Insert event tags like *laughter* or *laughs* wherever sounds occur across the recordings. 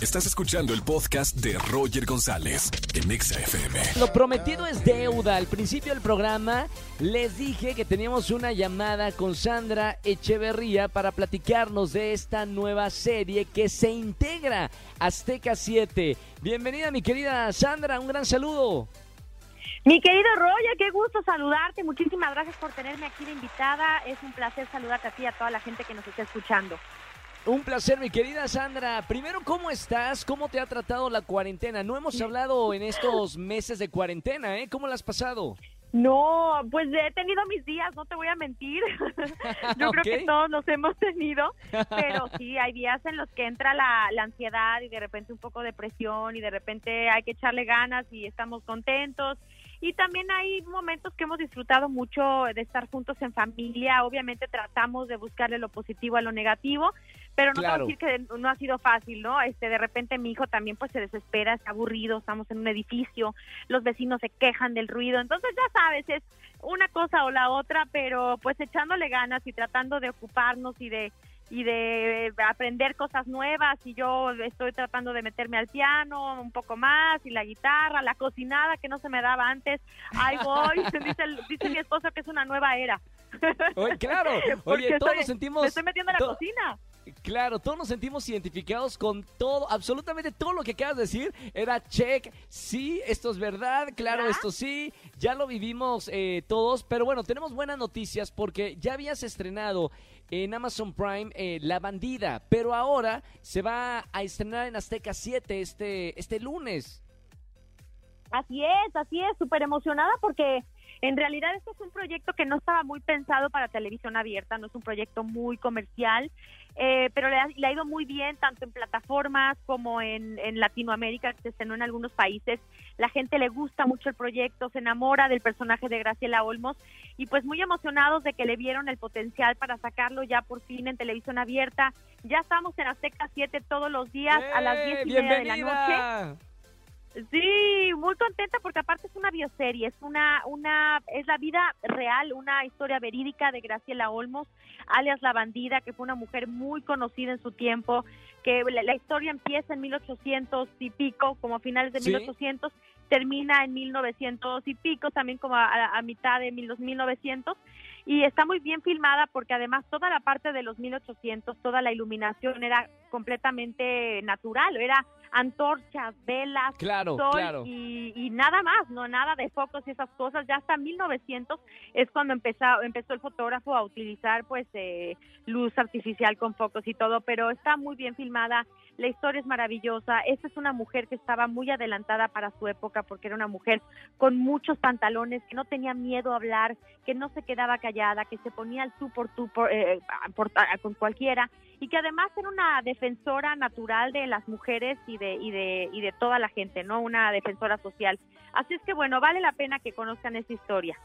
Estás escuchando el podcast de Roger González en Exa FM. Lo prometido es deuda. Al principio del programa les dije que teníamos una llamada con Sandra Echeverría para platicarnos de esta nueva serie que se integra Azteca 7. Bienvenida mi querida Sandra, un gran saludo. Mi querido Roger, qué gusto saludarte. Muchísimas gracias por tenerme aquí de invitada. Es un placer saludarte a ti y a toda la gente que nos está escuchando. Un placer, mi querida Sandra. Primero, ¿cómo estás? ¿Cómo te ha tratado la cuarentena? No hemos hablado en estos meses de cuarentena, ¿eh? ¿Cómo la has pasado? No, pues he tenido mis días, no te voy a mentir. *laughs* Yo creo que todos los hemos tenido, pero *laughs* sí, hay días en los que entra la, la, ansiedad y de repente un poco de presión y de repente hay que echarle ganas y estamos contentos y también hay momentos que hemos disfrutado mucho de estar juntos en familia. Obviamente tratamos de buscarle lo positivo a lo negativo, pero no quiero decir que no ha sido fácil, ¿no? Este, de repente mi hijo también pues se desespera, está aburrido, estamos en un edificio, los vecinos se quejan del ruido, entonces ya sabes, es una cosa o la otra, pero pues echándole ganas y tratando de ocuparnos y de y de aprender cosas nuevas y yo estoy tratando de meterme al piano un poco más y la guitarra, la cocinada que no se me daba antes, ahí voy, *laughs* dice, dice mi esposo que es una nueva era. Oye, claro, *laughs* oye, todos nos sentimos... Me estoy metiendo en la cocina. Claro, todos nos sentimos identificados con todo, absolutamente todo lo que acabas de decir. Era check, sí, esto es verdad, claro, esto sí, ya lo vivimos eh, todos, pero bueno, tenemos buenas noticias porque ya habías estrenado en Amazon Prime eh, La Bandida, pero ahora se va a estrenar en Azteca 7 este, este lunes. Así es, así es, súper emocionada porque en realidad esto es un proyecto que no estaba muy pensado para televisión abierta, no es un proyecto muy comercial, eh, pero le ha, ido muy bien tanto en plataformas como en, en, Latinoamérica, que se estrenó en algunos países. La gente le gusta mucho el proyecto, se enamora del personaje de Graciela Olmos y pues muy emocionados de que le vieron el potencial para sacarlo ya por fin en televisión abierta. Ya estamos en Azteca 7 todos los días a las 10 y media de la noche. Sí, muy contenta porque aparte es una bioserie, es una, una, es la vida real, una historia verídica de Graciela Olmos, alias La Bandida, que fue una mujer muy conocida en su tiempo, que la, historia empieza en 1800 y pico, como a finales de 1800, termina en 1900 y pico, también como a, mitad de 1900 y está muy bien filmada porque además toda la parte de los 1800, toda la iluminación era completamente natural, era antorchas, velas, claro, sol Y, nada más, no nada de focos y esas cosas. Ya hasta 1900 es cuando empezó, empezó el fotógrafo a utilizar pues eh, luz artificial con focos y todo, pero está muy bien filmada. La historia es maravillosa. Esta es una mujer que estaba muy adelantada para su época porque era una mujer con muchos pantalones, que no tenía miedo a hablar, que no se quedaba callada, que se ponía al tú por tú eh, con cualquiera y que además era una defensora natural de las mujeres y de, y de, y de toda la gente, ¿no? Una defensora social. Así es que bueno, vale la pena que conozcan esa historia.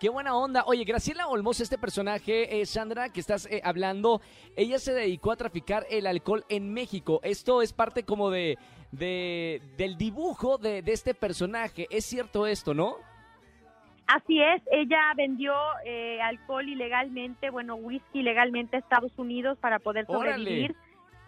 Qué buena onda. Oye, Graciela Olmos, este personaje, eh, Sandra, que estás eh, hablando, ella se dedicó a traficar el alcohol en México. Esto es parte como de, de del dibujo de, de este personaje. Es cierto esto, ¿no? Así es, ella vendió eh, alcohol ilegalmente, bueno, whisky ilegalmente a Estados Unidos para poder sobrevivir.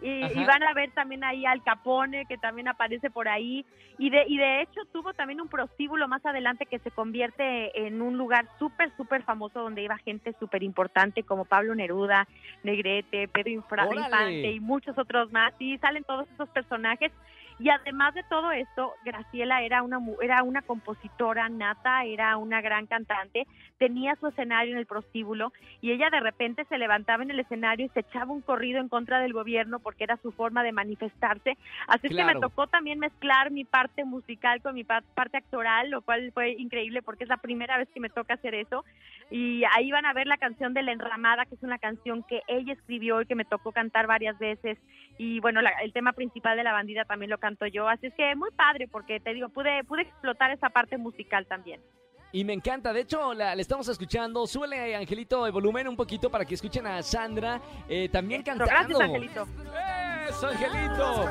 Y, van a ver también ahí al Capone, que también aparece por ahí. Y de, y de hecho tuvo también un prostíbulo más adelante que se convierte en un lugar súper, súper famoso donde iba gente súper importante como Pablo Neruda, Negrete, Pedro Infante y muchos otros más. Y salen todos esos personajes y además de todo esto, Graciela era una, era una compositora nata, era una gran cantante, tenía su escenario en el prostíbulo y ella de repente se levantaba en el escenario y se echaba un corrido en contra del gobierno porque era su forma de manifestarse. Así que me tocó también mezclar mi parte musical con mi parte actoral, lo cual fue increíble porque es la primera vez que me toca hacer eso. Y ahí van a ver la canción de La Enramada, que es una canción que ella escribió y que me tocó cantar varias veces. Y bueno, el tema principal de la bandida también lo canto yo. Así es que muy padre porque te digo, pude, pude explotar esa parte musical también. Y me encanta, de hecho la, estamos escuchando. Súbele, Angelito, el volumen un poquito para que escuchen a Sandra eh, también cantando. Gracias, Angelito. Eso, Angelito.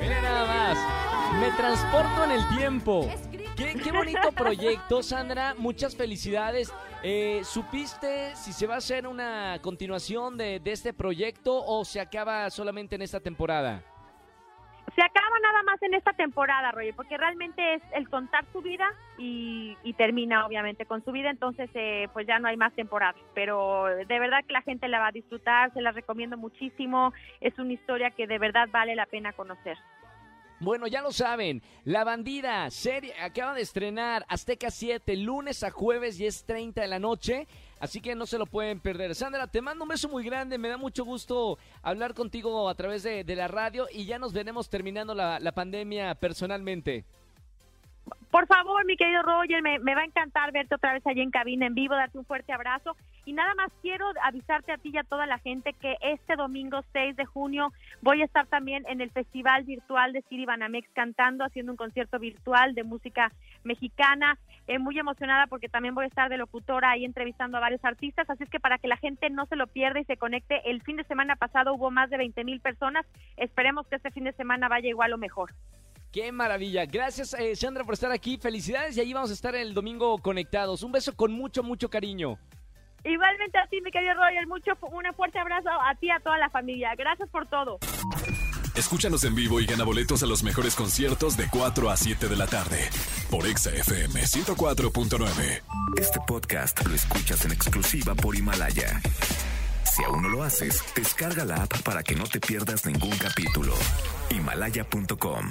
Mira nada más. Me transporto en el tiempo. Qué, qué bonito proyecto, Sandra. Muchas felicidades. Eh, ¿Supiste si se va a hacer una continuación de, de este proyecto o se acaba solamente en esta temporada? Se acaba nada más en esta temporada, Roger, porque realmente es el contar su vida y, termina obviamente con su vida, entonces eh, pues ya no hay más temporadas, pero de verdad que la gente la va a disfrutar, se la recomiendo muchísimo, es una historia que de verdad vale la pena conocer. Bueno, ya lo saben, La Bandida, serie, acaba de estrenar Azteca 7, lunes a jueves y es 30 de la noche, así que no se lo pueden perder. Sandra, te mando un beso muy grande, me da mucho gusto hablar contigo a través de, la radio y ya nos veremos terminando la, pandemia personalmente. Por favor, mi querido Roger, me, va a encantar verte otra vez allí en cabina en vivo, darte un fuerte abrazo. Y nada más quiero avisarte a ti y a toda la gente que este domingo 6 de junio voy a estar también en el Festival Virtual de Siri Banamex cantando, haciendo un concierto virtual de música mexicana. Eh, muy emocionada porque también voy a estar de locutora ahí entrevistando a varios artistas. Así es que para que la gente no se lo pierda y se conecte, el fin de semana pasado hubo más de 20 mil personas. Esperemos que este fin de semana vaya igual o mejor. Qué maravilla. Gracias, eh, Sandra, por estar aquí. Felicidades y ahí vamos a estar el domingo conectados. Un beso con mucho, mucho cariño. Igualmente a ti, mi querido Roger. Mucho, un fuerte abrazo a ti y a toda la familia. Gracias por todo. Escúchanos en vivo y gana boletos a los mejores conciertos de 4 a 7 de la tarde por Exa FM 104.9. Este podcast lo escuchas en exclusiva por Himalaya. Si aún no lo haces, descarga la app para que no te pierdas ningún capítulo. Himalaya.com